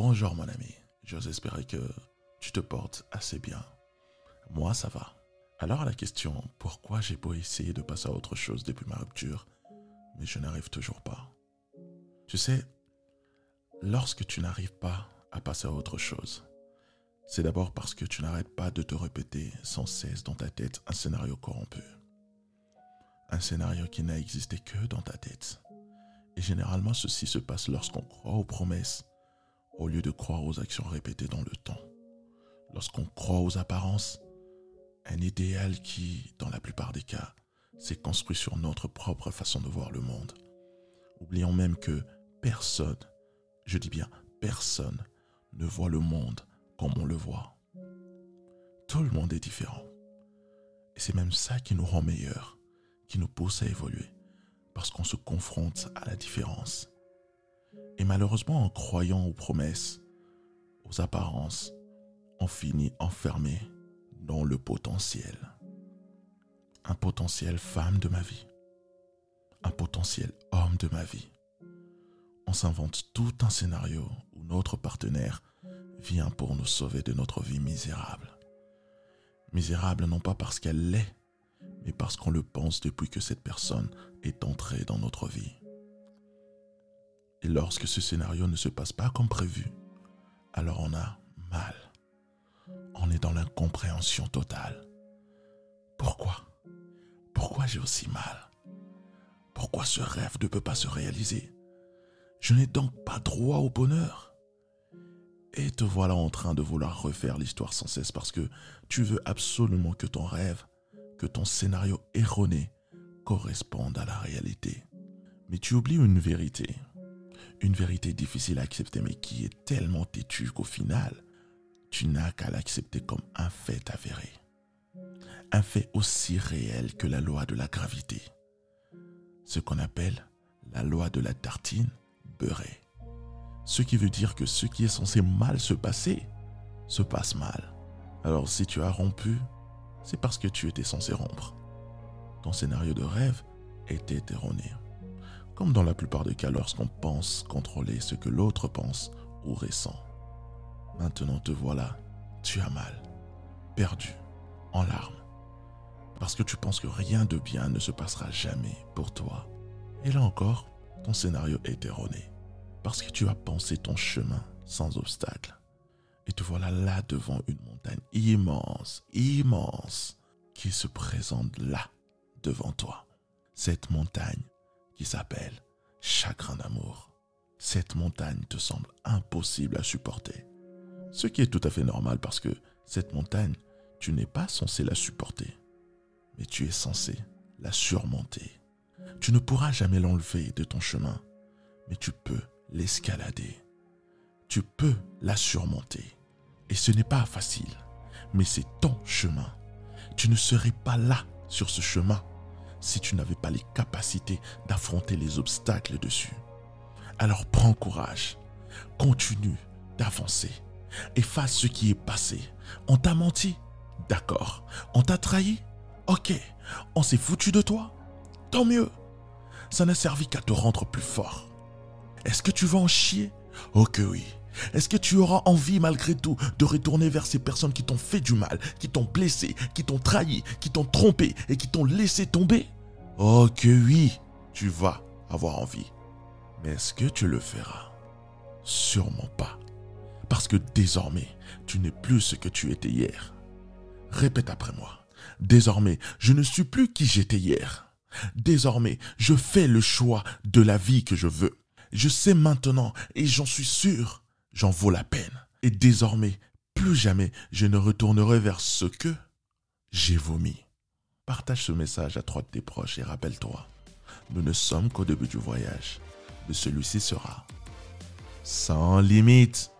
Bonjour mon ami, j'ose espérer que tu te portes assez bien. Moi ça va. Alors la question pourquoi j'ai beau essayer de passer à autre chose depuis ma rupture, mais je n'arrive toujours pas. Tu sais, lorsque tu n'arrives pas à passer à autre chose, c'est d'abord parce que tu n'arrêtes pas de te répéter sans cesse dans ta tête un scénario corrompu. Un scénario qui n'a existé que dans ta tête. Et généralement, ceci se passe lorsqu'on croit aux promesses au lieu de croire aux actions répétées dans le temps. Lorsqu'on croit aux apparences, un idéal qui, dans la plupart des cas, s'est construit sur notre propre façon de voir le monde. Oublions même que personne, je dis bien personne, ne voit le monde comme on le voit. Tout le monde est différent. Et c'est même ça qui nous rend meilleurs, qui nous pousse à évoluer, parce qu'on se confronte à la différence. Et malheureusement, en croyant aux promesses, aux apparences, on finit enfermé dans le potentiel. Un potentiel femme de ma vie. Un potentiel homme de ma vie. On s'invente tout un scénario où notre partenaire vient pour nous sauver de notre vie misérable. Misérable non pas parce qu'elle l'est, mais parce qu'on le pense depuis que cette personne est entrée dans notre vie. Lorsque ce scénario ne se passe pas comme prévu, alors on a mal. On est dans l'incompréhension totale. Pourquoi? Pourquoi j'ai aussi mal? Pourquoi ce rêve ne peut pas se réaliser? Je n'ai donc pas droit au bonheur et te voilà en train de vouloir refaire l'histoire sans cesse parce que tu veux absolument que ton rêve, que ton scénario erroné corresponde à la réalité. Mais tu oublies une vérité. Une vérité difficile à accepter mais qui est tellement têtue qu'au final, tu n'as qu'à l'accepter comme un fait avéré. Un fait aussi réel que la loi de la gravité. Ce qu'on appelle la loi de la tartine beurrée. Ce qui veut dire que ce qui est censé mal se passer, se passe mal. Alors si tu as rompu, c'est parce que tu étais censé rompre. Ton scénario de rêve était erroné. Comme dans la plupart des cas lorsqu'on pense contrôler ce que l'autre pense ou ressent. Maintenant te voilà, tu as mal, perdu, en larmes. Parce que tu penses que rien de bien ne se passera jamais pour toi. Et là encore, ton scénario est erroné parce que tu as pensé ton chemin sans obstacle. Et te voilà là devant une montagne immense, immense, qui se présente là, devant toi. Cette montagne qui s'appelle chagrin d'amour. Cette montagne te semble impossible à supporter. Ce qui est tout à fait normal parce que cette montagne, tu n'es pas censé la supporter, mais tu es censé la surmonter. Tu ne pourras jamais l'enlever de ton chemin, mais tu peux l'escalader. Tu peux la surmonter. Et ce n'est pas facile, mais c'est ton chemin. Tu ne serais pas là sur ce chemin si tu n'avais pas les capacités d'affronter les obstacles dessus. Alors prends courage, continue d'avancer, efface ce qui est passé. On t'a menti D'accord. On t'a trahi Ok. On s'est foutu de toi Tant mieux. Ça n'a servi qu'à te rendre plus fort. Est-ce que tu vas en chier? Oh que oui. Est-ce que tu auras envie malgré tout de retourner vers ces personnes qui t'ont fait du mal, qui t'ont blessé, qui t'ont trahi, qui t'ont trompé et qui t'ont laissé tomber? Oh que oui, tu vas avoir envie. Mais est-ce que tu le feras? Sûrement pas. Parce que désormais, tu n'es plus ce que tu étais hier. Répète après moi. Désormais, je ne suis plus qui j'étais hier. Désormais, je fais le choix de la vie que je veux. Je sais maintenant, et j'en suis sûr, j'en vaux la peine. Et désormais, plus jamais je ne retournerai vers ce que j'ai vomi. Partage ce message à trois de tes proches et rappelle-toi, nous ne sommes qu'au début du voyage, mais celui-ci sera sans limite.